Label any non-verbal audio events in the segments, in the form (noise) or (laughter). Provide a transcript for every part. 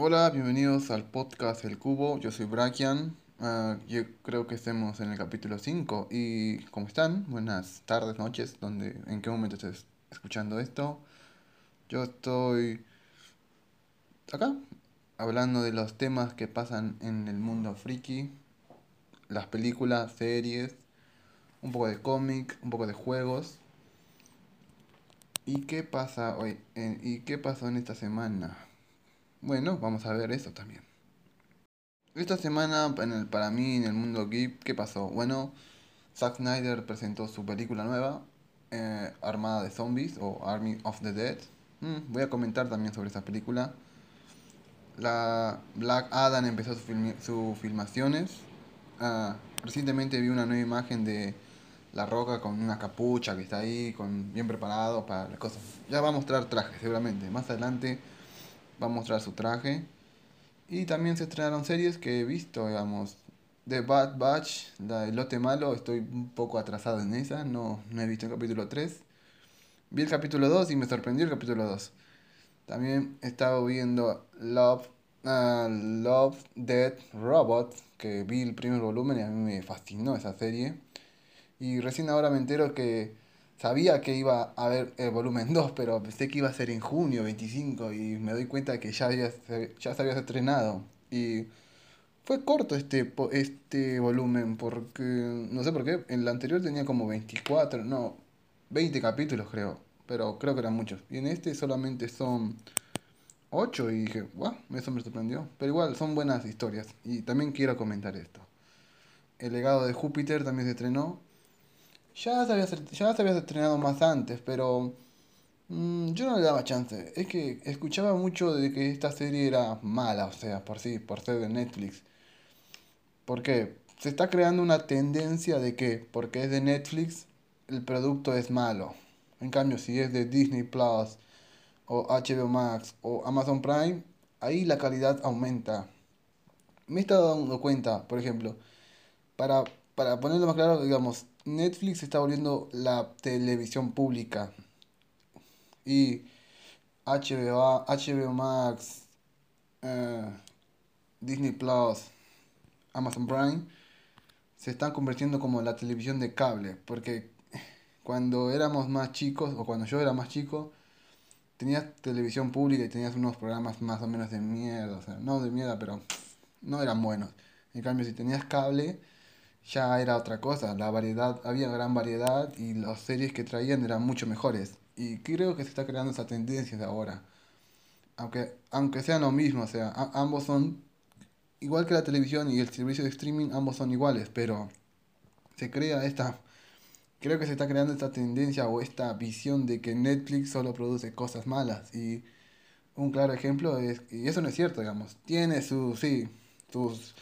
Hola, bienvenidos al podcast El Cubo. Yo soy Brakian. Ah, yo creo que estemos en el capítulo 5. ¿Y cómo están? Buenas tardes, noches, donde, ¿en qué momento estés escuchando esto? Yo estoy acá hablando de los temas que pasan en el mundo friki, las películas, series, un poco de cómic, un poco de juegos. ¿Y qué pasa hoy? En- ¿Y qué pasó en esta semana? Bueno, vamos a ver eso también. Esta semana, en el- para mí, en el mundo geek, ¿qué pasó? Bueno, Zack Snyder presentó su película nueva, eh, Armada de Zombies o Army of the Dead. Mm, voy a comentar también sobre esa película. La Black Adam empezó sus sus filmaciones. Ah, recientemente vi una nueva imagen de La Roca con una capucha que está ahí, con, bien preparado para las cosas. Ya va a mostrar traje, seguramente. Más adelante va a mostrar su traje. Y también se estrenaron series que he visto, digamos. The Bad Batch, la de Lote Malo, estoy un poco atrasado en esa, no, no he visto el capítulo 3. Vi el capítulo 2 y me sorprendió el capítulo 2. También he estado viendo Love, ah, Love, Dead, Robot, que vi el primer volumen y a mí me fascinó esa serie. Y recién ahora me entero que sabía que iba a haber el volumen 2, pero pensé que iba a ser en junio 25 y me doy cuenta que ya, había, ya se había estrenado. Y fue corto este, este volumen porque, no sé por qué, en el anterior tenía como 24, no, 20 capítulos creo, pero creo que eran muchos. Y en este solamente son 8 y dije, wow, eso me sorprendió. Pero igual, son buenas historias y también quiero comentar esto. El legado de Júpiter también se estrenó. Ya se había, ya se había estrenado más antes, pero mm, yo no le daba chance. Es que escuchaba mucho de que esta serie era mala, o sea, por sí, por ser de Netflix. Porque se está creando una tendencia de que, porque es de Netflix, el producto es malo. En cambio, si es de Disney Plus, o HBO Max, o Amazon Prime, ahí la calidad aumenta. Me he estado dando cuenta, por ejemplo, para, para ponerlo más claro, digamos, Netflix está volviendo la televisión pública. Y HBO, HBO Max, eh, Disney Plus, Amazon Prime se están convirtiendo como la televisión de cable. Porque cuando éramos más chicos, o cuando yo era más chico, tenías televisión pública y tenías unos programas más o menos de mierda. O sea, no de mierda, pero no eran buenos. En cambio, si tenías cable, ya era otra cosa. La variedad, había gran variedad y las series que traían eran mucho mejores. Y creo que se está creando esa tendencia de ahora. Aunque, aunque sean lo mismo, o sea, a- ambos son igual que la televisión y el servicio de streaming, ambos son iguales, pero se crea esta, creo que se está creando esta tendencia o esta visión de que Netflix solo produce cosas malas. Y un claro ejemplo es, y eso no es cierto, digamos, tiene sus, sí, sus,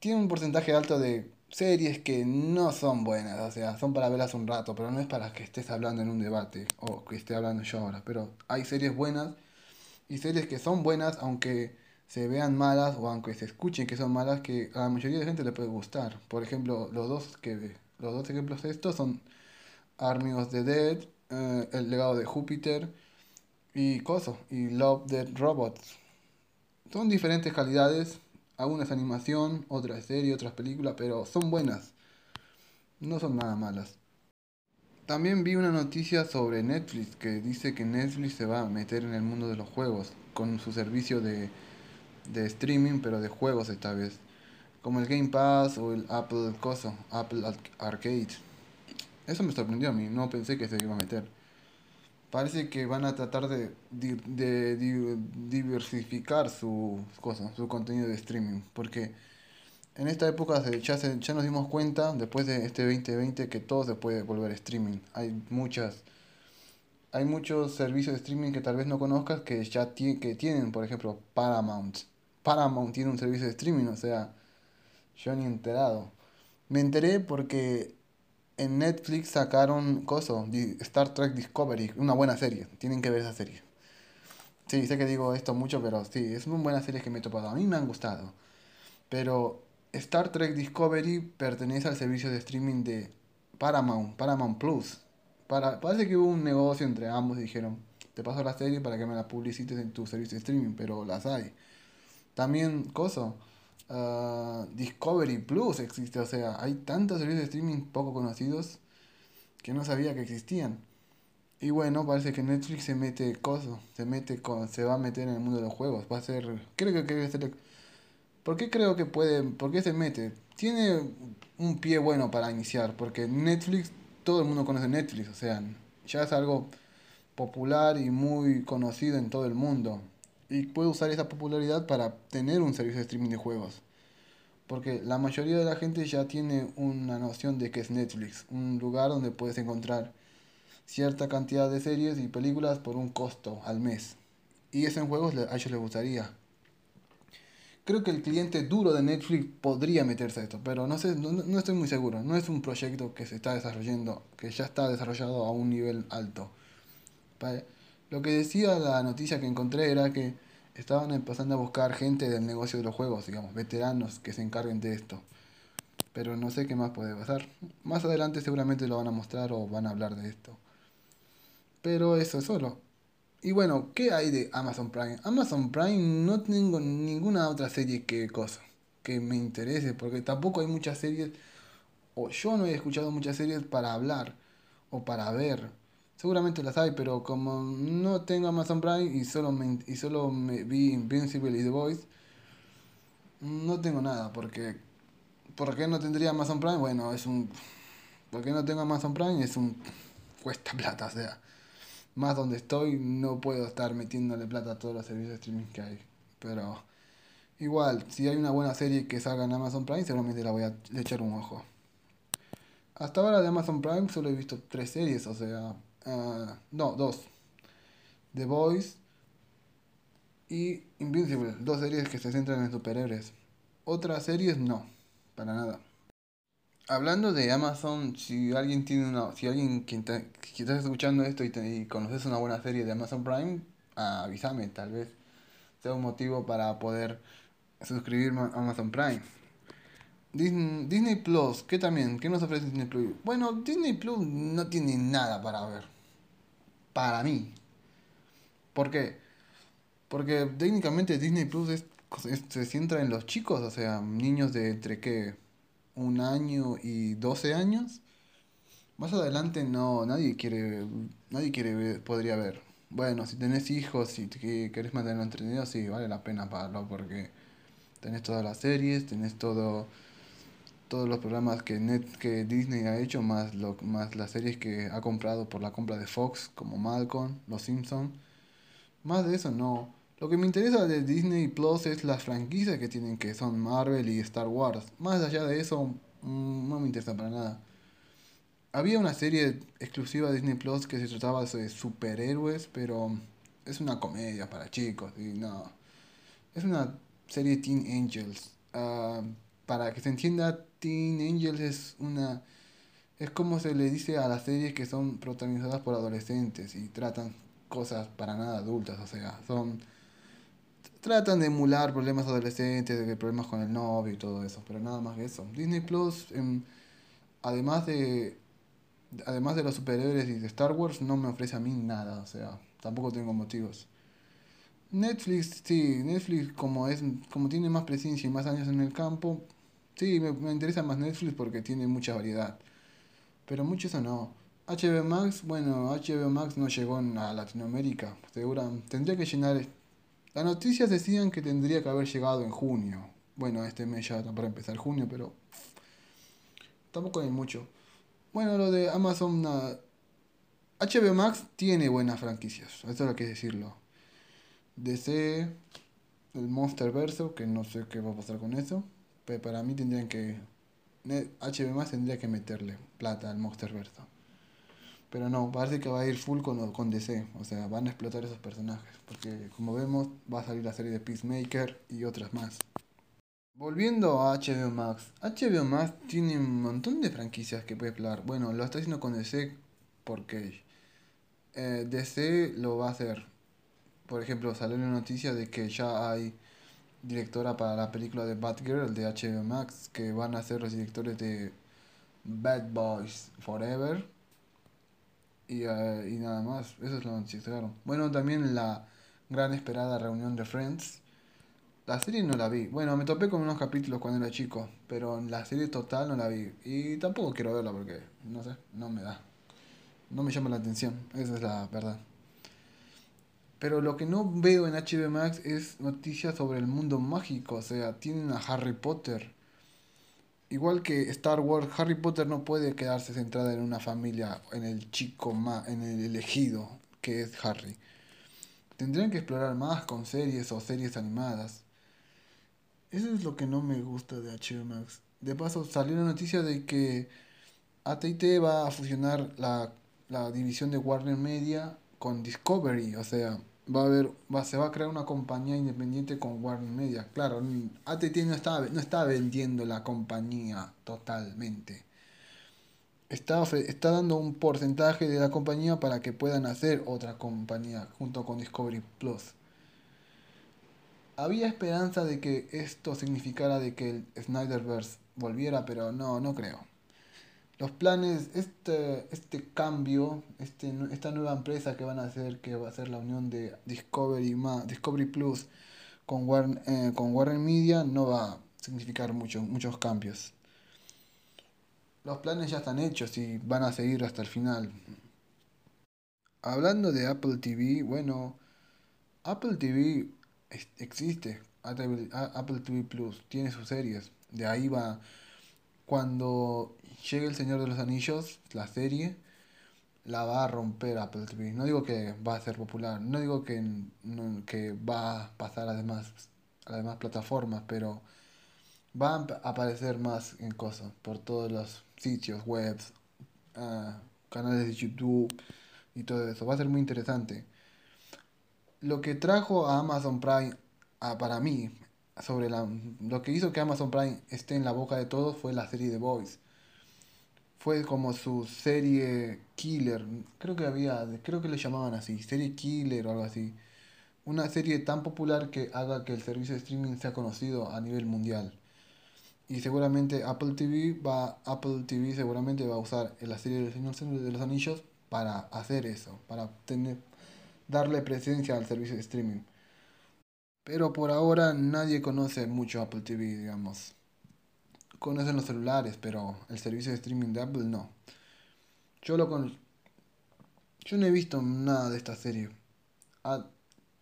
tiene un porcentaje alto de series que no son buenas, o sea, son para verlas un rato, pero no es para que estés hablando en un debate o que esté hablando yo ahora, pero hay series buenas y series que son buenas aunque se vean malas o aunque se escuchen que son malas que a la mayoría de gente le puede gustar. Por ejemplo, los dos que los dos ejemplos de estos son Army of the Dead, eh, El legado de Júpiter y Coso y Love Dead Robots. Son diferentes calidades, algunas animación, otras serie, otras películas, pero son buenas. No son nada malas. También vi una noticia sobre Netflix que dice que Netflix se va a meter en el mundo de los juegos con su servicio de, de streaming, pero de juegos esta vez. Como el Game Pass o el Apple Coso, Apple Arcade. Eso me sorprendió a mí, no pensé que se iba a meter. Parece que van a tratar de, di- de di- diversificar su cosa, su contenido de streaming, porque en esta época ya, se- ya nos dimos cuenta, después de este 2020, que todo se puede volver streaming. Hay muchas, hay muchos servicios de streaming que tal vez no conozcas que ya ti- que tienen, por ejemplo, Paramount. Paramount tiene un servicio de streaming, o sea, yo ni enterado. Me enteré porque en Netflix sacaron coso, Star Trek Discovery, una buena serie. Tienen que ver esa serie. Sí, sé que digo esto mucho, pero sí, es una buena serie que me he topado. A mí me han gustado. Pero Star Trek Discovery pertenece al servicio de streaming de Paramount, Paramount Plus. Para, parece que hubo un negocio entre ambos y dijeron, te paso la serie para que me la publicites en tu servicio de streaming, pero las hay. También, coso, ah, Discovery Plus existe, o sea, hay tantos servicios de streaming poco conocidos que no sabía que existían. Y bueno, parece que Netflix se mete coso, se mete con, se va a meter en el mundo de los juegos, va a ser, creo que, que ser, ¿por qué creo que puede, por qué se mete? Tiene un pie bueno para iniciar, porque Netflix, todo el mundo conoce Netflix, o sea, ya es algo popular y muy conocido en todo el mundo. Y puede usar esa popularidad para tener un servicio de streaming de juegos. Porque la mayoría de la gente ya tiene una noción de que es Netflix, un lugar donde puedes encontrar cierta cantidad de series y películas por un costo al mes. Y eso en juegos a ellos les gustaría. Creo que el cliente duro de Netflix podría meterse a esto, pero no sé, no, estoy muy seguro. No es un proyecto que se está desarrollando, que ya está desarrollado a un nivel alto. Lo que decía la noticia que encontré era que estaban empezando a buscar gente del negocio de los juegos, digamos, veteranos que se encarguen de esto. Pero no sé qué más puede pasar. Más adelante seguramente lo van a mostrar o van a hablar de esto. Pero eso es solo. Y bueno, ¿qué hay de Amazon Prime? Amazon Prime no tengo ninguna otra serie que cosa que me interese, porque tampoco hay muchas series, o yo no he escuchado muchas series para hablar o para ver. Seguramente las hay, pero como no tengo Amazon Prime y solo me, y solo me vi Invincible y The Voice, no tengo nada, porque ¿por qué no tendría Amazon Prime? Bueno, es un ¿por qué no tengo Amazon Prime? Es un cuesta plata, o sea, más donde estoy no puedo estar metiéndole plata a todos los servicios de streaming que hay, pero igual, si hay una buena serie que salga en Amazon Prime, seguramente la voy a echar un ojo. Hasta ahora de Amazon Prime solo he visto tres series, o sea, Ah, no, dos. The Boys y Invincible, dos series que se centran en superhéroes. Otras series no, para nada. Hablando de Amazon, si alguien tiene una, si alguien que, estás escuchando esto y, conoces una buena serie de Amazon Prime, avísame, tal vez sea un motivo para poder suscribirme a Amazon Prime. Disney, Plus, ¿qué también? ¿Qué nos ofrece Disney Plus? Bueno, Disney Plus no tiene nada para ver para mí. ¿Por qué? Porque técnicamente Disney Plus es, se centra en los chicos, o sea, niños de entre qué, un año y 12 años. Más adelante no, nadie quiere, nadie quiere podría ver. Bueno, si tenés hijos, si querés mantenerlo entretenido, sí, vale la pena pagarlo porque tenés todas las series, tenés todo todos los programas que Net, que Disney ha hecho, más, lo, más las series que ha comprado por la compra de Fox, como Malcolm, Los Simpsons. Más de eso no. Lo que me interesa de Disney Plus es las franquicias que tienen, que son Marvel y Star Wars. Más allá de eso, mm, no me interesa para nada. Había una serie exclusiva de Disney Plus que se trataba de superhéroes, pero es una comedia para chicos y no. Es una serie Teen Angels. Ah, para que se entienda, Teen Angels es una es como se le dice a las series que son protagonizadas por adolescentes y tratan cosas para nada adultas, o sea, son tratan de emular problemas adolescentes, de problemas con el novio y todo eso, pero nada más que eso. Disney Plus em, además de además de los superhéroes y de Star Wars no me ofrece a mí nada, o sea, tampoco tengo motivos. Netflix, sí, Netflix como es como tiene más presencia y más años en el campo, Sí, me, interesa más Netflix porque tiene mucha variedad. Pero mucho eso no. HBO Max, bueno, HBO Max no llegó a Latinoamérica. Segura, tendría que llenar. Las noticias decían que tendría que haber llegado en junio. Bueno, este mes ya para empezar junio, pero tampoco hay mucho. Bueno, lo de Amazon, HBO Max tiene buenas franquicias, eso es lo que decirlo. DC, el Monster Verso, que no sé qué va a pasar con eso para mí tendrían que. HB tendría que meterle plata al Monsterverse. Pero no, parece que va a ir full con, con DC. O sea, van a explotar esos personajes. Porque como vemos, va a salir la serie de Peacemaker y otras más. Volviendo a HBO Max. HBO Max tiene un montón de franquicias que puede explorar. Bueno, lo está haciendo con DC porque eh, DC lo va a hacer. Por ejemplo, salió una noticia de que ya hay directora para la película de Batgirl de HBO Max, que van a ser los directores de Bad Boys Forever Y, eh, y nada más, eso es lo que sacaron. Bueno, también la gran esperada reunión de Friends. La serie no la vi. Bueno, me topé con unos capítulos cuando era chico, pero la serie total no la vi. Y tampoco quiero verla porque, no sé, no me da. No me llama la atención, esa es la verdad. Pero lo que no veo en HBO Max es noticias sobre el mundo mágico. O sea, tienen a Harry Potter. Igual que Star Wars, Harry Potter no puede quedarse centrada en una familia, en el chico más, en el elegido que es Harry. Tendrían que explorar más con series o series animadas. Eso es lo que no me gusta de HBO Max. De paso, salió la noticia de que AT&T va a fusionar la, la división de Warner Media con Discovery, o sea, va a haber, va, se va a crear una compañía independiente con Warner Media. Claro, ATT no está, no está vendiendo la compañía totalmente. Está, está dando un porcentaje de la compañía para que puedan hacer otra compañía junto con Discovery Plus. Había esperanza de que esto significara de que el Snyderverse volviera, pero no, no creo los planes, este, este cambio, este, esta nueva empresa que van a hacer, que va a ser la unión de Discovery, Discovery Plus con Warner, eh, con Warner Media, no va a significar mucho, muchos cambios. Los planes ya están hechos y van a seguir hasta el final. Hablando de Apple TV, bueno, Apple TV existe, Apple TV Plus tiene sus series, de ahí va cuando llegue El Señor de los Anillos, la serie, la va a romper Apple TV. No digo que va a ser popular, no digo que, que va a pasar a, demás, a las demás plataformas, pero va a aparecer más en cosas por todos los sitios, webs, ah, canales de YouTube y todo eso. Va a ser muy interesante. Lo que trajo a Amazon Prime, a, para mí, sobre la, lo que hizo que Amazon Prime esté en la boca de todos fue la serie The Boys. Fue como su serie killer, creo que había, creo que le llamaban así, serie killer o algo así. Una serie tan popular que haga que el servicio de streaming sea conocido a nivel mundial. Y seguramente Apple TV va, Apple TV seguramente va a usar la serie del Señor de los Anillos para hacer eso, para tener, darle presencia al servicio de streaming. Pero por ahora nadie conoce mucho Apple TV, digamos. Conocen los celulares, pero el servicio de streaming de Apple no. Yo lo con... Yo no he visto nada de esta serie. Ah,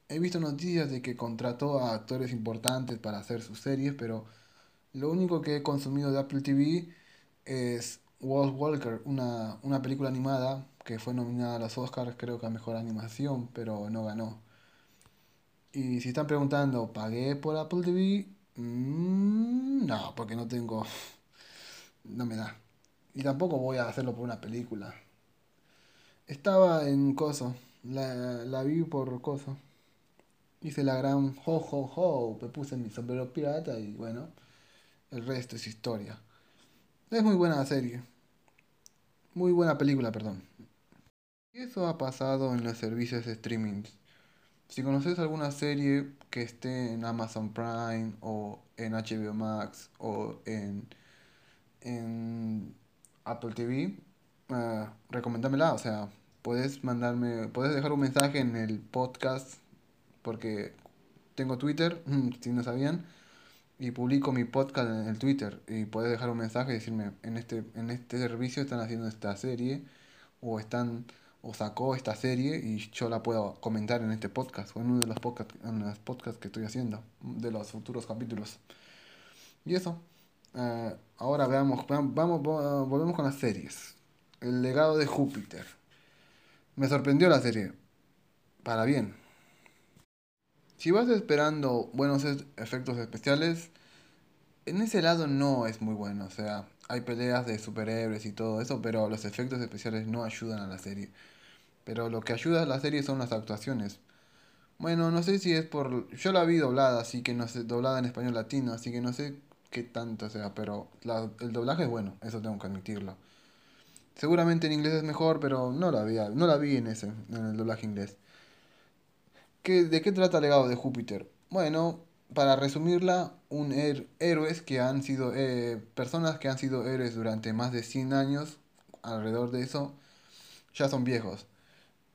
he visto noticias de que contrató a actores importantes para hacer sus series, pero lo único que he consumido de Apple TV es Walt Walker, una, una película animada que fue nominada a los Oscars, creo que a mejor animación, pero no ganó. Y si están preguntando, ¿pagué por Apple TV? Mm, no, porque no tengo... (laughs) No me da. Y tampoco voy a hacerlo por una película. Estaba en Coso. La, la vi por Coso. Hice la gran ho ho ho. Me puse mi sombrero pirata y bueno. El resto es historia. Es muy buena serie. Muy buena película, perdón. Y eso ha pasado en los servicios de streaming. Si conoces alguna serie que esté en Amazon Prime o en HBO Max o en, en Apple TV, uh, recomendámela. O sea, puedes mandarme, puedes dejar un mensaje en el podcast porque tengo Twitter, (laughs) si no sabían, y publico mi podcast en el Twitter y puedes dejar un mensaje y decirme en este en este servicio están haciendo esta serie o están o sacó esta serie y yo la puedo comentar en este podcast o en uno de los podcasts, podcasts que estoy haciendo de los futuros capítulos. Y eso. Eh, ahora veamos, vamos, volvemos con las series. El legado de Júpiter. Me sorprendió la serie. Para bien. Si vas esperando buenos efectos especiales, en ese lado no es muy bueno. O sea, hay peleas de superhéroes y todo eso, pero los efectos especiales no ayudan a la serie. Pero lo que ayuda a la serie son las actuaciones. Bueno, no sé si es por... Yo la vi doblada, así que no sé, doblada en español latino, así que no sé qué tanto sea, pero el doblaje es bueno, eso tengo que admitirlo. Seguramente en inglés es mejor, pero no la vi, no la vi en ese, en el doblaje inglés. ¿Qué, ¿De qué trata el legado de Júpiter? Bueno, para resumirla, un héroes que han sido eh, personas que han sido héroes durante más de 100 años, alrededor de eso, ya son viejos.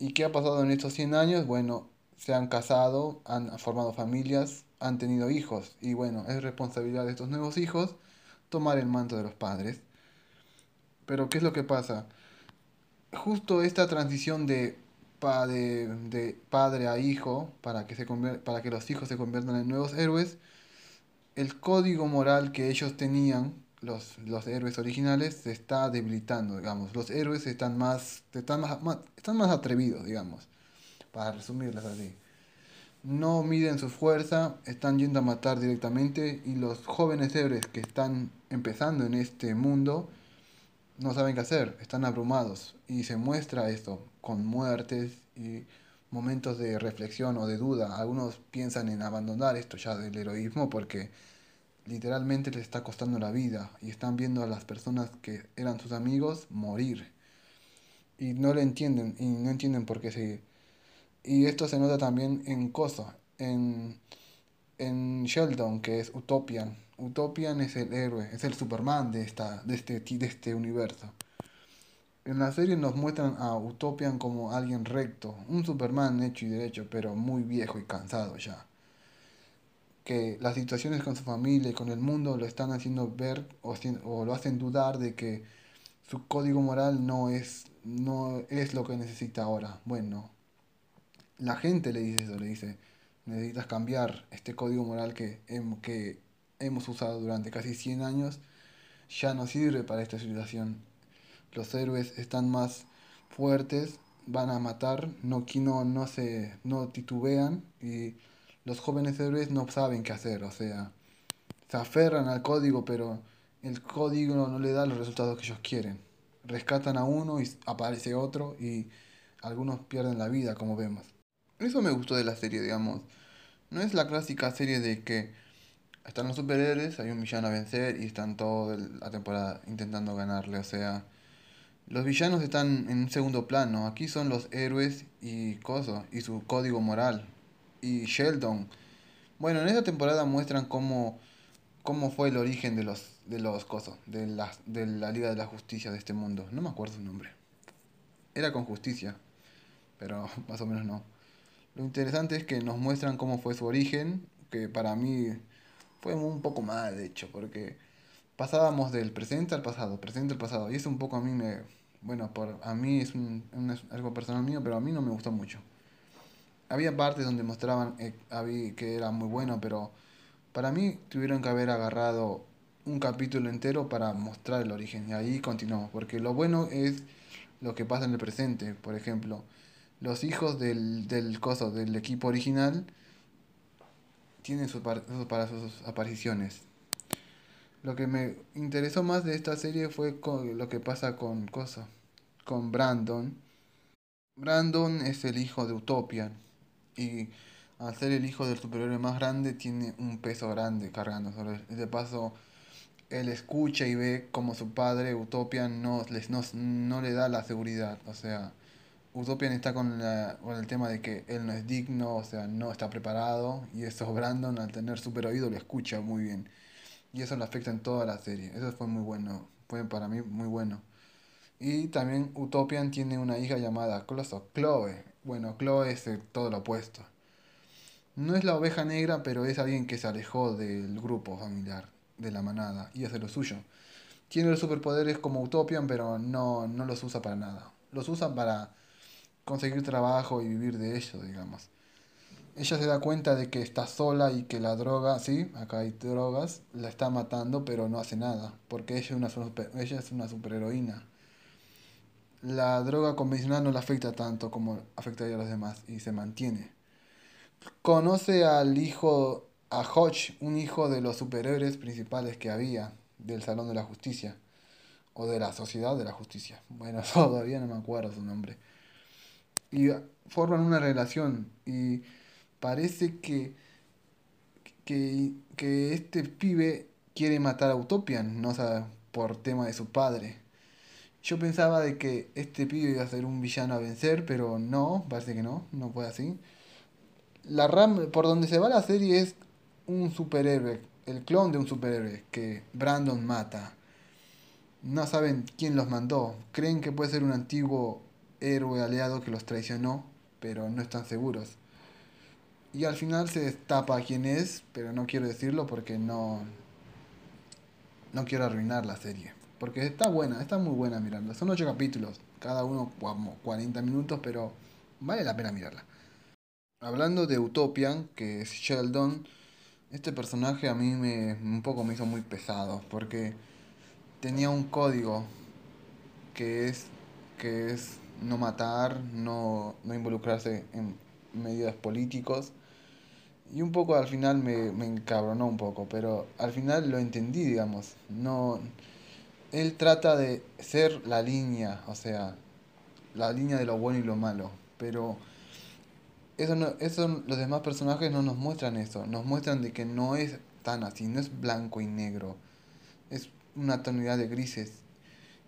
¿Y qué ha pasado en estos 100 años? Bueno, se han casado, han formado familias, han tenido hijos. Y bueno, es responsabilidad de estos nuevos hijos tomar el manto de los padres. Pero ¿qué es lo que pasa? Justo esta transición de, de, de padre a hijo, para que, se para que los hijos se conviertan en nuevos héroes, el código moral que ellos tenían, los, los héroes originales, se está debilitando, digamos. Los héroes están más, están más, están más atrevidos, digamos, para resumirlas así. No miden su fuerza, están yendo a matar directamente y los jóvenes héroes que están empezando en este mundo no saben qué hacer, están abrumados y se muestra esto con muertes y momentos de reflexión o de duda. Algunos piensan en abandonar esto ya del heroísmo porque literalmente les está costando la vida y están viendo a las personas que eran sus amigos morir. Y no le entienden, y no entienden por qué seguir. Y esto se nota también en Cosa, en, en Sheldon, que es Utopian. Utopian es el héroe, es el Superman de, esta, de, este, de este universo. En la serie nos muestran a Utopian como alguien recto, un Superman hecho y derecho, pero muy viejo y cansado ya. Que las situaciones con su familia y con el mundo lo están haciendo ver o, o lo hacen dudar de que su código moral no es, no es lo que necesita ahora. Bueno, la gente le dice eso, le dice, necesitas cambiar este código moral que, que hemos usado durante casi 100 años, ya no sirve para esta situación los héroes están más fuertes, van a matar, no, no, no, se, no titubean y los jóvenes héroes no saben qué hacer, o sea, se aferran al código, pero el código no le da los resultados que ellos quieren. Rescatan a uno y aparece otro y algunos pierden la vida, como vemos. Eso me gustó de la serie, digamos. No es la clásica serie de que están los superhéroes, hay un villano a vencer y están toda la temporada intentando ganarle, o sea, los villanos están en un segundo plano. Aquí son los héroes y cosas, y su código moral. Y Sheldon. Bueno, en esta temporada muestran cómo, cómo fue el origen de los, de los cosas, de la, de la Liga de la Justicia de este mundo. No me acuerdo su nombre. Era con justicia, pero (laughs) más o menos no. Lo interesante es que nos muestran cómo fue su origen, que para mí fue un poco mal, de hecho, porque pasábamos del presente al pasado, presente al pasado, y eso un poco a mí me, bueno, por, a mí es, un, algo personal mío, pero a mí no me gustó mucho. Había partes donde mostraban eh, que era muy bueno, pero para mí tuvieron que haber agarrado un capítulo entero para mostrar el origen y ahí continuó, porque lo bueno es lo que pasa en el presente, por ejemplo, los hijos del, del coso, del equipo original, tienen sus para sus apariciones. Lo que me interesó más de esta serie fue lo que pasa con Cosa, con Brandon. Brandon es el hijo de Utopian y al ser el hijo del superhéroe más grande tiene un peso grande cargando sobre él. De paso, él escucha y ve como su padre Utopian no, les, no, no le da la seguridad. O sea, Utopian está con, la, con el tema de que él no es digno, o sea, no está preparado. Y eso (laughs) Brandon, al tener super oído, lo escucha muy bien. Y eso lo afecta en toda la serie. Eso fue muy bueno. Fue para mí muy bueno. Y también Utopian tiene una hija llamada Chloe. Bueno, Chloe es todo lo opuesto. No es la oveja negra, pero es alguien que se alejó del grupo familiar, de la manada, y hace lo suyo. Tiene los superpoderes como Utopian, pero no, no los usa para nada. Los usa para conseguir trabajo y vivir de ello, digamos ella se da cuenta de que está sola y que la droga, sí, acá hay drogas, la está matando, pero no hace nada, porque ella es una, ella es una superheroína. La droga convencional no la afecta tanto como afectaría a los demás y se mantiene. Conoce al hijo, a Hodge, un hijo de los superhéroes principales que había del Salón de la Justicia, o de la Sociedad de la Justicia. (laughs) Bueno, (laughs) todavía no me acuerdo su nombre. Y forman una relación y parece que, que, este pibe quiere matar a Utopian, no o por tema de su padre. Yo pensaba de que este pibe iba a ser un villano a vencer, pero no, parece que no, no fue así. La ram por donde se va la serie es un superhéroe, el clon de un superhéroe que Brandon mata. No saben quién los mandó, creen que puede ser un antiguo héroe aliado que los traicionó, pero no están seguros. Y al final se destapa quién es, pero no quiero decirlo porque no, no quiero arruinar la serie. Porque está buena, está muy buena mirarla. Son ocho capítulos, cada uno como 40 minutos, pero vale la pena mirarla. Hablando de Utopian, que es Sheldon, este personaje a mí me un poco me hizo muy pesado, porque tenía un código que es que es no matar, no, no involucrarse en medios políticos. Y un poco al final me, me encabronó un poco, pero al final lo entendí, digamos. No, él trata de ser la línea, o sea, la línea de lo bueno y lo malo, pero eso no, eso los demás personajes no nos muestran eso, nos muestran de que no es tan así, no es blanco y negro, es una tonalidad de grises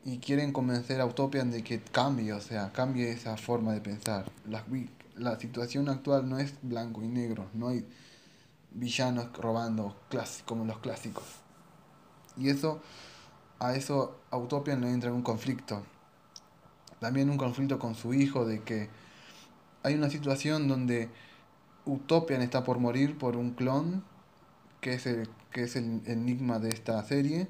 y quieren convencer a Utopian de que cambie, o sea, cambie esa forma de pensar. La, la situación actual no es blanco y negro, no hay villanos robando como los clásicos. Y eso a eso a Utopian le entra en un conflicto. También un conflicto con su hijo de que hay una situación donde Utopian está por morir por un clon, que es el, que es el enigma de esta serie,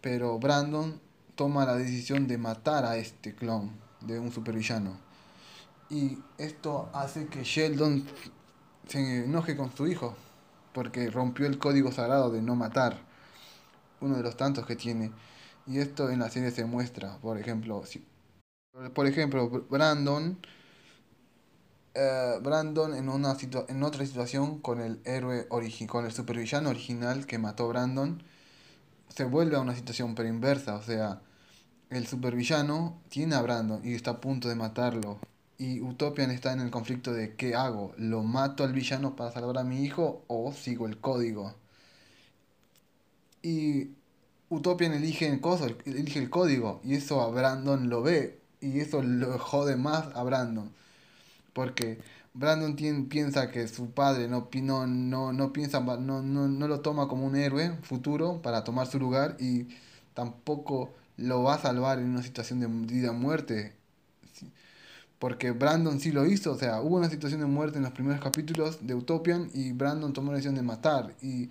pero Brandon toma la decisión de matar a este clon de un supervillano. Y esto hace que Sheldon se enoje con su hijo, porque rompió el código sagrado de no matar uno de los tantos que tiene. Y esto en la serie se muestra, por ejemplo, si, por ejemplo, Brandon, eh, Brandon en, una en otra situación con el héroe con el supervillano original que mató a Brandon, se vuelve a una situación pero inversa, o sea, el supervillano tiene a Brandon y está a punto de matarlo. Y Utopian está en el conflicto de qué hago, lo mato al villano para salvar a mi hijo o sigo el código. Y Utopian elige el, elige el código y eso a Brandon lo ve y eso lo jode más a Brandon. Porque Brandon piensa que su padre no, no, no, no piensa, no, no, no lo toma como un héroe futuro para tomar su lugar y tampoco lo va a salvar en una situación de vida muerte. Porque Brandon sí lo hizo, o sea, hubo una situación de muerte en los primeros capítulos de Utopian y Brandon tomó la decisión de matar. Y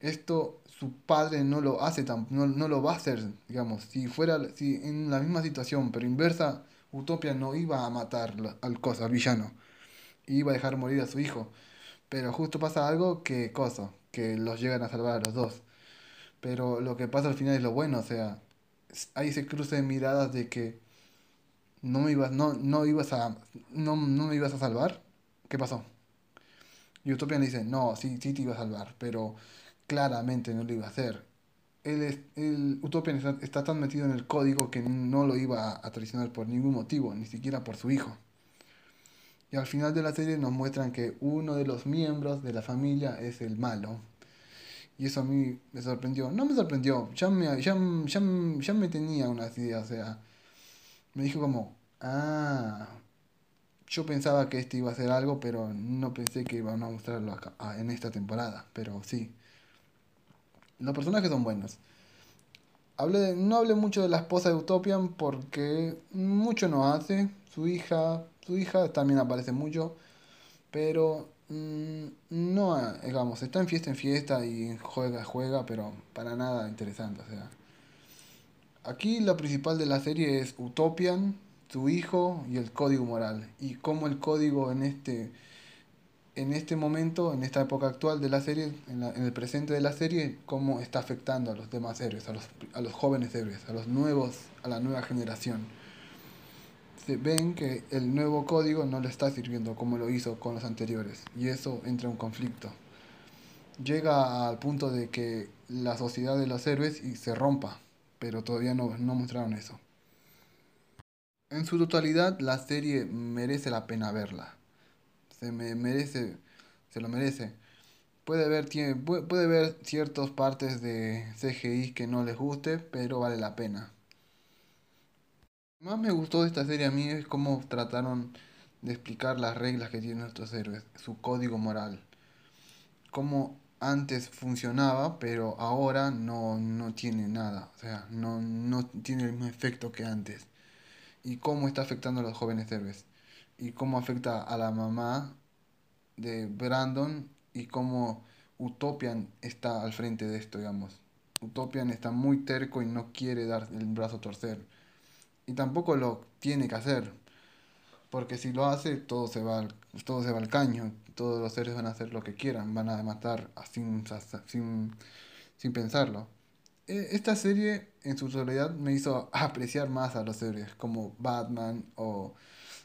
esto su padre no lo hace tan, no, no, lo va a hacer, digamos, si fuera si en la misma situación, pero inversa, Utopia no iba a matar al cosa, al villano, iba a dejar morir a su hijo. Pero justo pasa algo que cosa, que los llegan a salvar a los dos. Pero lo que pasa al final es lo bueno, o sea, hay ese cruce de miradas de que no me ibas, no, no ibas a, no, no me ibas a salvar. ¿Qué pasó? Y Utopia le dice, no, sí, sí te iba a salvar, pero claramente no lo iba a hacer. El, el Utopian está, tan metido en el código que no lo iba a traicionar por ningún motivo, ni siquiera por su hijo. Y al final de la serie nos muestran que uno de los miembros de la familia es el malo. Y eso a mí me sorprendió. No me sorprendió, ya me, ya, ya, ya me tenía unas ideas. O sea, me dijo como, ah, yo pensaba que este iba a ser algo, pero no pensé que iban a mostrarlo ah, en esta temporada. Pero sí. Los personajes son buenos. Hablé no hablé mucho de la esposa de Utopian porque mucho no hace. Su hija, su hija también aparece mucho. Pero mm, no, digamos, está en fiesta en fiesta y juega, juega, pero para nada interesante. O sea, aquí lo principal de la serie es Utopian, su hijo y el código moral. Y cómo el código en este en este momento, en esta época actual de la serie, en, el presente de la serie, cómo está afectando a los demás héroes, a los, a los jóvenes héroes, a los nuevos, a la nueva generación. Se ven que el nuevo código no le está sirviendo como lo hizo con los anteriores, y eso entra en conflicto. Llega al punto de que la sociedad de los héroes y se rompa, pero todavía no, no mostraron eso. En su totalidad, la serie merece la pena verla se me merece, se lo merece. Puede haber, tiene, puede, haber ciertas partes de CGI que no les guste, pero vale la pena. Más me gustó de esta serie a mí es cómo trataron de explicar las reglas que tienen nuestros héroes, su código moral. Cómo antes funcionaba, pero ahora no, no tiene nada, o sea, no, no tiene el mismo efecto que antes. y cómo está afectando a los jóvenes héroes y cómo afecta a la mamá de Brandon y cómo Utopian está al frente de esto, digamos. Utopian está muy terco y no quiere dar el brazo a torcer. Y tampoco lo tiene que hacer. Porque si lo hace, todo se va al, todo se va al caño. Todos los seres van a hacer lo que quieran. Van a matar sin, sin, sin pensarlo. E, esta serie, en su soledad, me hizo apreciar más a los seres como Batman o,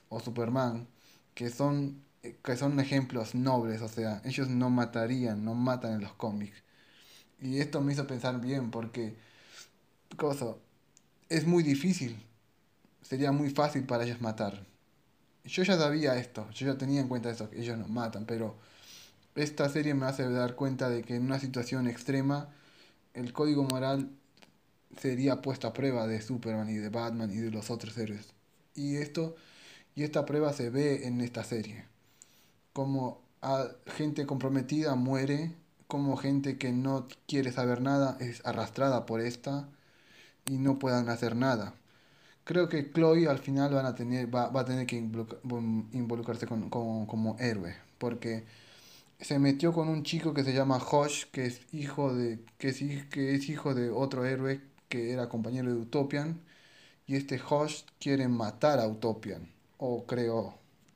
o Superman, que son, que son ejemplos nobles. O sea, ellos no matarían, no matan en los cómics. Y esto me hizo pensar bien porque, cosa, es muy difícil. Sería muy fácil para ellos matar. Yo ya sabía esto, yo ya tenía en cuenta eso, que ellos no matan, pero esta serie me hace dar cuenta de que en una situación extrema el código moral sería puesto a prueba de Superman y de Batman y de los otros héroes. Y esto y esta prueba se ve en esta serie. Como a gente comprometida muere como gente que no quiere saber nada es arrastrada por esta y no puedan hacer nada. Creo que Chloe al final a tener, va, a tener que involucrarse con, como héroe, porque se metió con un chico que se llama Josh, que es hijo de, que es, que es hijo de otro héroe que era compañero de Utopian, y este Josh quiere matar a Utopian, o creo,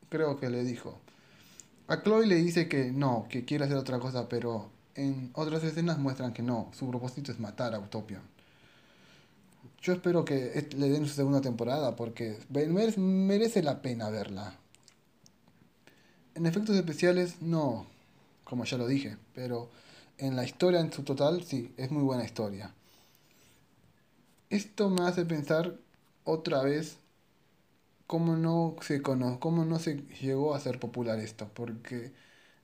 creo que le dijo. A Chloe le dice que no, que quiere hacer otra cosa, pero en otras escenas muestran que no, su propósito es matar a Utopia. Yo espero que le den su segunda temporada porque merece la pena verla. En efectos especiales no, como ya lo dije, pero en la historia en su total sí, es muy buena historia. Esto me hace pensar otra vez cómo no se conoce, cómo no se llegó a ser popular esto, porque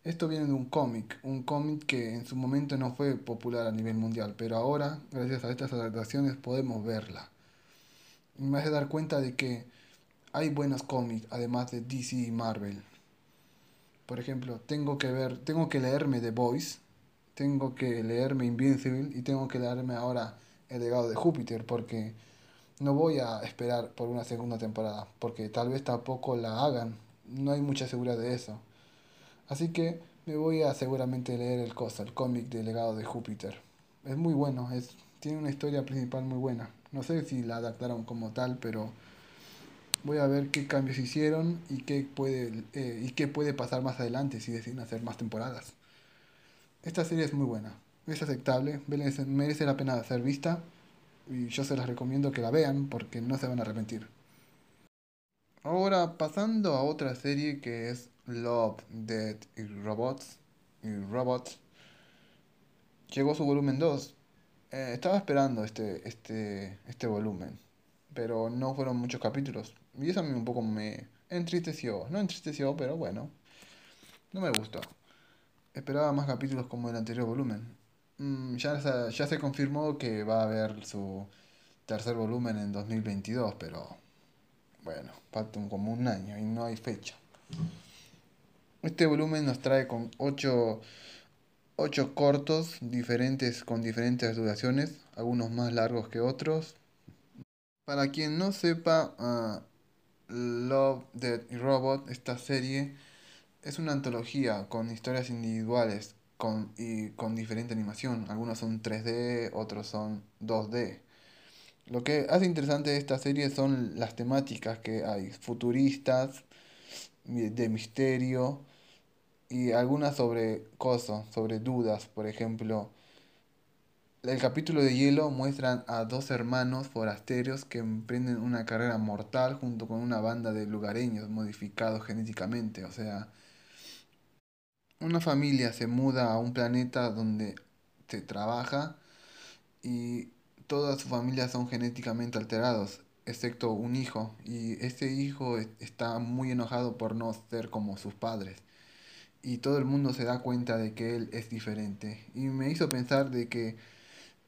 esto viene de un cómic, un cómic que en su momento no fue popular a nivel mundial, pero ahora, gracias a estas adaptaciones, podemos verla. Y me hace dar cuenta de que hay buenos cómics, además de DC y Marvel. Por ejemplo, tengo que ver, tengo que leerme The Voice, tengo que leerme Invincible y tengo que leerme ahora El legado de Júpiter, porque no voy a esperar por una segunda temporada, porque tal vez tampoco la hagan. No hay mucha seguridad de eso. Así que me voy a seguramente leer el cosa, el cómic de Legado de Júpiter. Es muy bueno, es, tiene una historia principal muy buena. No sé si la adaptaron como tal, pero voy a ver qué cambios hicieron y qué puede, eh, y qué puede pasar más adelante si deciden hacer más temporadas. Esta serie es muy buena, es aceptable, merece la pena ser vista y yo se las recomiendo que la vean porque no se van a arrepentir. Ahora pasando a otra serie que es Love, Death y Robots, y Robots, llegó su volumen 2. Eh, estaba esperando este, este, este volumen, pero no fueron muchos capítulos. Y eso a mí un poco me entristeció. No entristeció, pero bueno, no me gustó. Esperaba más capítulos como el anterior volumen. Mm, ya, ya se confirmó que va a haber su tercer volumen en 2022, pero bueno, falta como un año y no hay fecha. Este volumen nos trae con 8 ocho, cortos diferentes con diferentes duraciones, algunos más largos que otros. Para quien no sepa, uh, Love, Dead y Robot, esta serie es una antología con historias individuales con, y con diferente animación. Algunos son 3D, otros son 2D. Lo que hace interesante esta serie son las temáticas que hay, futuristas, de misterio, y algunas sobre cosas, sobre dudas, por ejemplo. El capítulo de Hielo muestran a dos hermanos forasteros que emprenden una carrera mortal junto con una banda de lugareños modificados genéticamente. O sea, una familia se muda a un planeta donde se trabaja y toda su familia son genéticamente alterados, excepto un hijo. Y este hijo está muy enojado por no ser como sus padres y todo el mundo se da cuenta de que él es diferente. Y me hizo pensar de que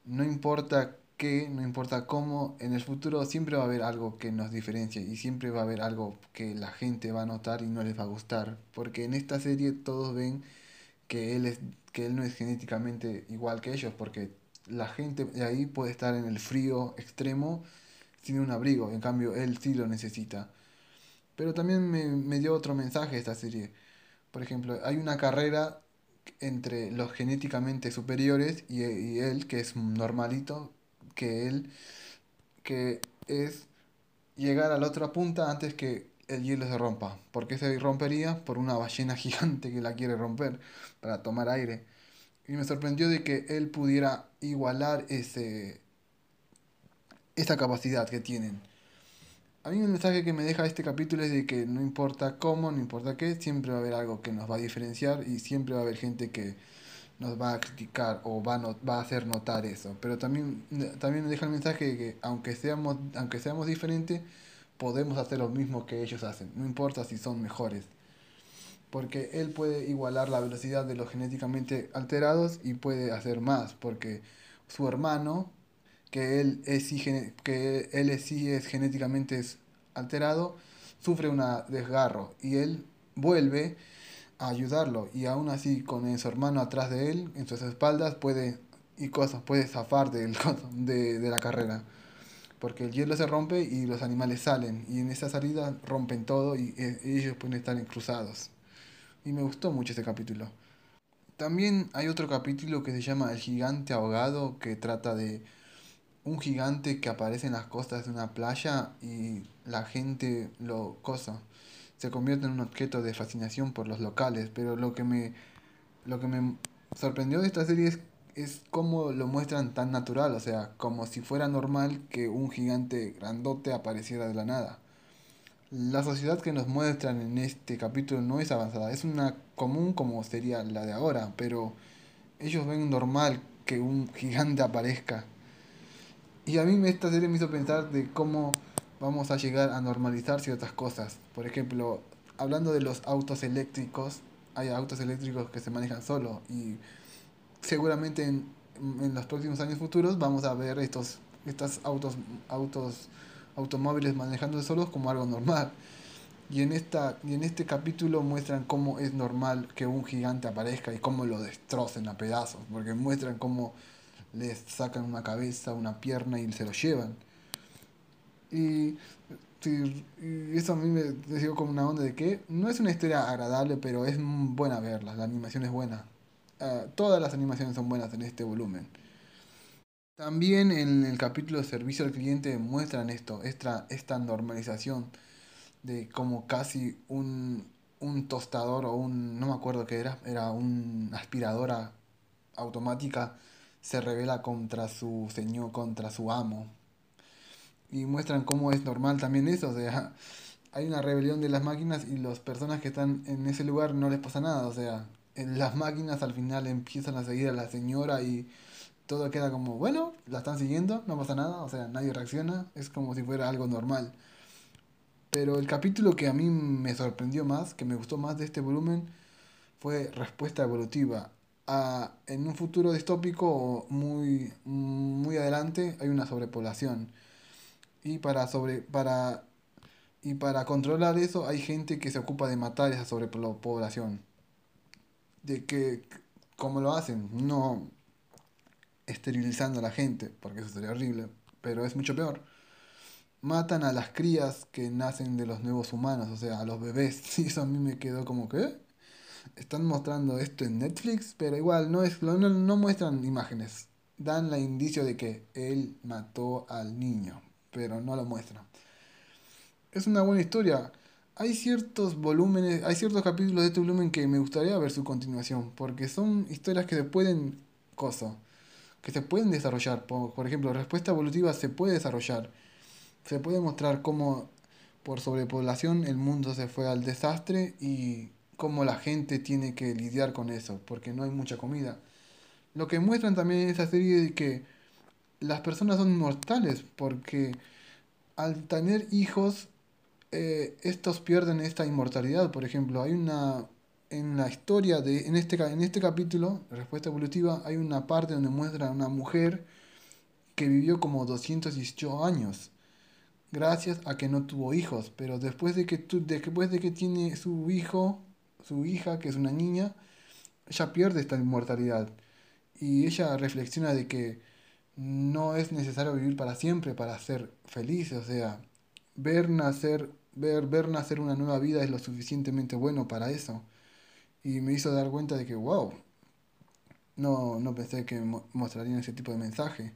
no importa qué, no importa cómo, en el futuro siempre va a haber algo que nos diferencie y siempre va a haber algo que la gente va a notar y no les va a gustar. Porque en esta serie todos ven que él, es, que él no es genéticamente igual que ellos, porque la gente de ahí puede estar en el frío extremo sin un abrigo, en cambio él sí lo necesita. Pero también me, dio otro mensaje esta serie. Por ejemplo, hay una carrera entre los genéticamente superiores y, y él, que es normalito, que él, que es llegar a la otra punta antes que el hielo se rompa. ¿Por qué se rompería? Por una ballena (laughs) gigante que la quiere romper para tomar aire. Y me sorprendió de que él pudiera igualar ese, esa capacidad que tienen. A mí el mensaje que me deja este capítulo es de que no importa cómo, no importa qué, siempre va a haber algo que nos va a diferenciar y siempre va a haber gente que nos va a criticar o va a, va a hacer notar eso. Pero también, también me deja el mensaje de que aunque seamos, aunque seamos diferentes, podemos hacer lo mismo que ellos hacen, no importa si son mejores. Porque él puede igualar la velocidad de los genéticamente alterados y puede hacer más, porque su hermano, que él es, que él sí es genéticamente alterado, sufre un desgarro y él vuelve a ayudarlo y aún así con su hermano atrás de él, en sus espaldas, puede y cosas, puede zafar del, (laughs) de, de la carrera porque el hielo se rompe y los animales salen y en esa salida rompen todo y eh, ellos pueden estar cruzados. Y me gustó mucho ese capítulo. También hay otro capítulo que se llama El gigante ahogado que trata de un gigante que aparece en las costas de una playa y la gente lo cosa. Se convierte en un objeto de fascinación por los locales, pero lo que me lo que me sorprendió de esta serie es es como lo muestran tan natural, o sea, como si fuera normal que un gigante grandote apareciera de la nada. La sociedad que nos muestran en este capítulo no es avanzada, es una común como sería la de ahora, pero ellos ven normal que un gigante aparezca. Y a mí esta serie me hizo pensar de cómo vamos a llegar a normalizar ciertas cosas. Por ejemplo, hablando de los autos eléctricos, hay autos eléctricos que se manejan solo y seguramente en, en, los próximos años futuros vamos a ver estos, estos autos, autos, automóviles manejando solos como algo normal. Y en, esta, y en este capítulo muestran cómo es normal que un gigante aparezca y cómo lo destrocen a pedazos, porque muestran cómo les sacan una cabeza, una pierna y se lo llevan. Y, eso a mí me dio como una onda de que no es una historia agradable, pero es buena verla, la animación es buena. Ah, todas las animaciones son buenas en este volumen. También en el capítulo de servicio al cliente muestran esto, esta, esta normalización de como casi un, un tostador o un, no me acuerdo qué era, era una aspiradora automática, se revela contra su señor, contra su amo. Y muestran cómo es normal también eso, o sea, hay una rebelión de las máquinas y las personas que están en ese lugar no les pasa nada, o sea, las máquinas al final empiezan a seguir a la señora y todo queda como, bueno, la están siguiendo, no pasa nada, o sea, nadie reacciona, es como si fuera algo normal. Pero el capítulo que a mí me sorprendió más, que me gustó más de este volumen, fue Respuesta Evolutiva. A, en un futuro distópico muy, muy adelante hay una sobrepoblación. Y para, sobre, para, y para controlar eso hay gente que se ocupa de matar esa sobrepoblación de que, ¿cómo lo hacen? No esterilizando a la gente, porque eso sería horrible, pero es mucho peor. Matan a las crías que nacen de los nuevos humanos, o sea, a los bebés. (laughs) Y eso a mí me quedó como que... Están mostrando esto en Netflix, pero igual no, es, no, no muestran imágenes. Dan la indicio de que él mató al niño, pero no lo muestran. Es una buena historia hay ciertos volúmenes, hay ciertos capítulos de este volumen que me gustaría ver su continuación, porque son historias que se pueden, que se pueden desarrollar. Por, por ejemplo, respuesta evolutiva se puede desarrollar. Se puede mostrar cómo por sobrepoblación el mundo se fue al desastre y cómo la gente tiene que lidiar con eso, porque no hay mucha comida. Lo que muestran también en serie es que las personas son mortales, porque al tener hijos eh, estos pierden esta inmortalidad. Por ejemplo, hay una. En la historia de. En este, en este capítulo, Respuesta Evolutiva, hay una parte donde muestra a una mujer que vivió como 218 años. Gracias a que no tuvo hijos. Pero después de que, después de que tiene su hijo, su hija, que es una niña, ella pierde esta inmortalidad. Y ella reflexiona de que no es necesario vivir para siempre para ser feliz, o sea, ver nacer, ver, ver nacer una nueva vida es lo suficientemente bueno para eso. Y me hizo dar cuenta de que, wow, no, no pensé que mostrarían ese tipo de mensaje.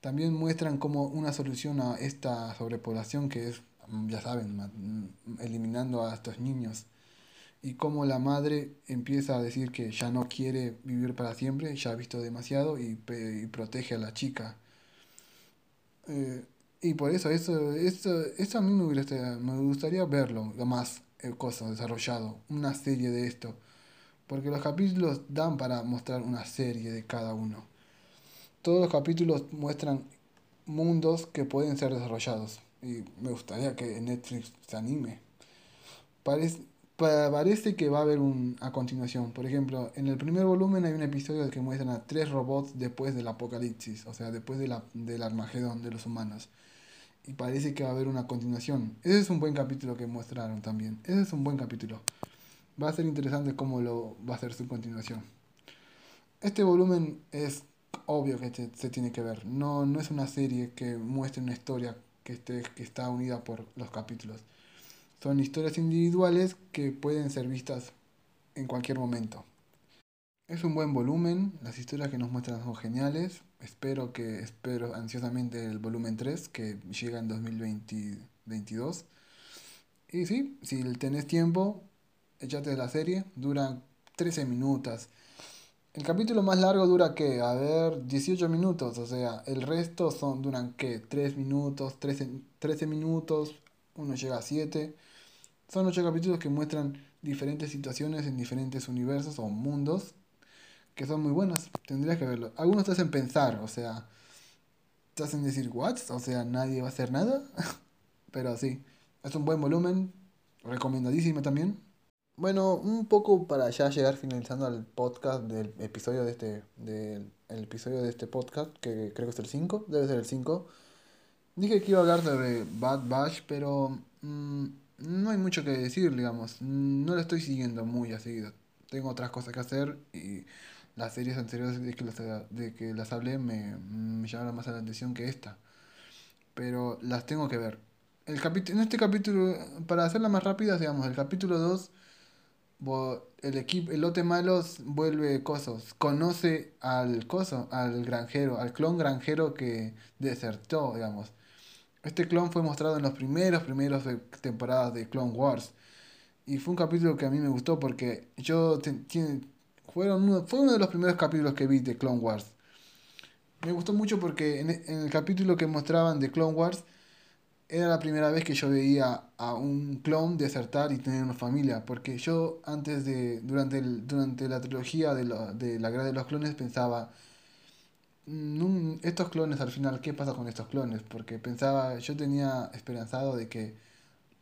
También muestran como una solución a esta sobrepoblación que es, ya saben, eliminando a estos niños y cómo la madre empieza a decir que ya no quiere vivir para siempre, ya ha visto demasiado y, protege a la chica. Eh, y por eso, eso, eso, eso a mí me, gustaría, me gustaría verlo, más eh, cosas desarrollado, una serie de esto. Porque los capítulos dan para mostrar una serie de cada uno. Todos los capítulos muestran mundos que pueden ser desarrollados. Y me gustaría que Netflix se anime. Parece, parece que va a haber un a continuación. Por ejemplo, en el primer volumen hay un episodio que muestran a tres robots después del apocalipsis, o sea, después de la, del Armagedón de los humanos. Y parece que va a haber una continuación. Ese es un buen capítulo que mostraron también. Ese es un buen capítulo. Va a ser interesante cómo lo va a ser su continuación. Este volumen es obvio que se, tiene que ver. No, no es una serie que muestre una historia que, esté, que está unida por los capítulos son historias individuales que pueden ser vistas en cualquier momento. Es un buen volumen, las historias que nos muestran son geniales. Espero que espero ansiosamente el volumen 3 que llega en 2022. Y sí, si tenés tiempo, échate la serie, dura 13 minutos. El capítulo más largo dura que, a ver, 18 minutos, o sea, el resto son duran que 3 minutos, 13, 13 minutos, uno llega a 7. Son ocho capítulos que muestran diferentes situaciones en diferentes universos o mundos que son muy buenos. Tendrías que verlo. Algunos te hacen pensar, o sea, te hacen decir, ¿what? O sea, nadie va a hacer nada. (laughs) Pero sí, es un buen volumen, recomendadísimo también. Bueno, un poco para ya llegar finalizando al podcast del episodio de este, del el episodio de este podcast, que creo que es el 5, debe ser el 5. Dije que iba hablar sobre Bad Bash, pero mm, no hay mucho que decir, digamos. No lo estoy siguiendo muy a seguido. Tengo otras cosas que hacer y las series anteriores de que las, de hablé me, me llamaron más la atención que esta. Pero las tengo que ver. El en este capítulo, para hacerla más rápida, digamos, el capítulo 2, el equipo, el lote malos vuelve cosos, conoce al coso, al granjero, al clon granjero que desertó, digamos. Este clon fue mostrado en los primeros, primeros temporadas de Clone Wars. Y fue un capítulo que a mí me gustó porque yo fueron uno, fue uno de los primeros capítulos que vi de Clone Wars. Me gustó mucho porque en, el capítulo que mostraban de Clone Wars era la primera vez que yo veía a un clon desertar y tener una familia. Porque yo antes de, durante, el, durante la trilogía de, de la guerra de los clones pensaba estos clones al final, ¿qué pasa con estos clones? Porque pensaba, yo tenía esperanzado de que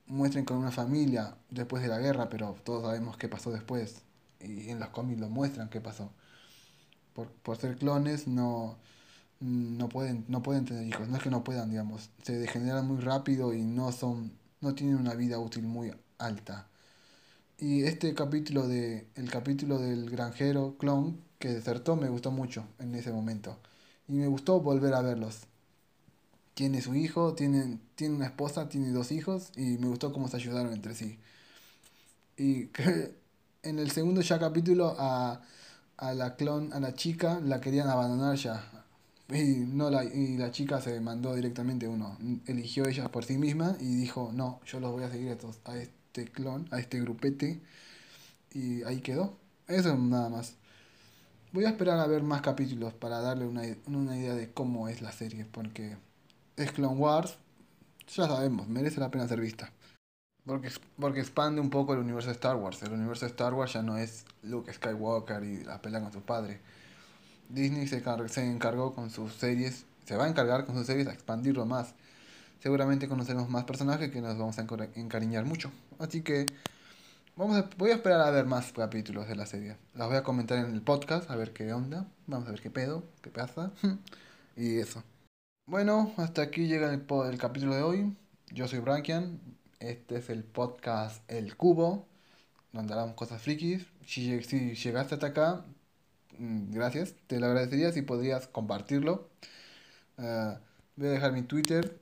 muestren con una familia después de la guerra, pero todos sabemos qué pasó después. Y en los cómics lo muestran qué pasó. Por, por ser clones no, no, pueden, no pueden tener hijos, no es que no puedan, digamos. Se degeneran muy rápido y no son, no tienen una vida útil muy alta. Y este capítulo de, el capítulo del granjero clon que desertó me gustó mucho en ese momento y me gustó volver a verlos. Tiene su hijo, tiene, tiene una esposa, tiene dos hijos y me gustó cómo se ayudaron entre sí. Y (laughs) en el segundo ya capítulo a, a la clon, a la chica, la querían abandonar ya. Y, no la, y la chica se mandó directamente uno. Eligió ella por sí misma y dijo, no, yo los voy a seguir a, estos, a este clon, a este grupete. Y ahí quedó. Eso nada más. Voy a esperar a ver más capítulos para darle una, una idea de cómo es la serie, porque es Clone Wars, ya sabemos, merece la pena ser vista. Porque, porque expande un poco el universo de Star Wars. El universo de Star Wars ya no es Luke Skywalker y la pelea con su padre. Disney se, se encargó con sus series, se va a encargar con sus series a expandirlo más. Seguramente conoceremos más personajes que nos vamos a encariñar mucho. Así que Vamos voy a esperar a ver más capítulos de la serie. Las voy a comentar en el podcast, a ver qué onda. Vamos a ver qué pedo, qué pasa. (laughs) y eso. Bueno, hasta aquí llega el, el capítulo de hoy. Yo soy Brankian. Este es el podcast El Cubo, donde hablamos cosas frikis. Si, si llegaste hasta acá, mm, gracias. Te lo agradecería si podrías compartirlo Eh, voy a dejar mi Twitter.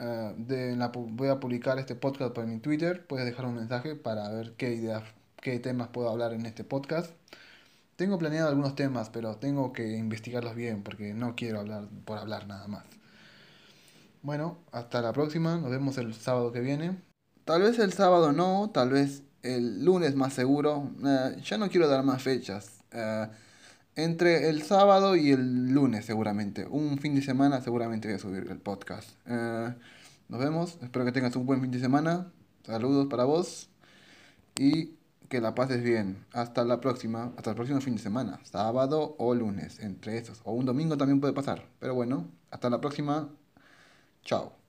Eh, de, la, voy a publicar este podcast por mi Twitter. Puedes dejar un mensaje para ver qué ideas, qué temas puedo hablar en este podcast. Tengo planeado algunos temas, pero tengo que investigarlos bien porque no quiero hablar por hablar nada más. Bueno, hasta la próxima. Nos vemos el sábado que viene. Tal vez el sábado no, tal vez el lunes más seguro. Eh, ya no quiero dar más fechas. Eh, entre el sábado y el lunes seguramente. Un fin de semana seguramente voy a subir el podcast. Eh, nos vemos. Espero que tengas un buen fin de semana. Saludos para vos. Y que la pases bien. Hasta la próxima. Hasta el próximo fin de semana. Sábado o lunes. Entre esos. O un domingo también puede pasar. Pero bueno. Hasta la próxima. Chao.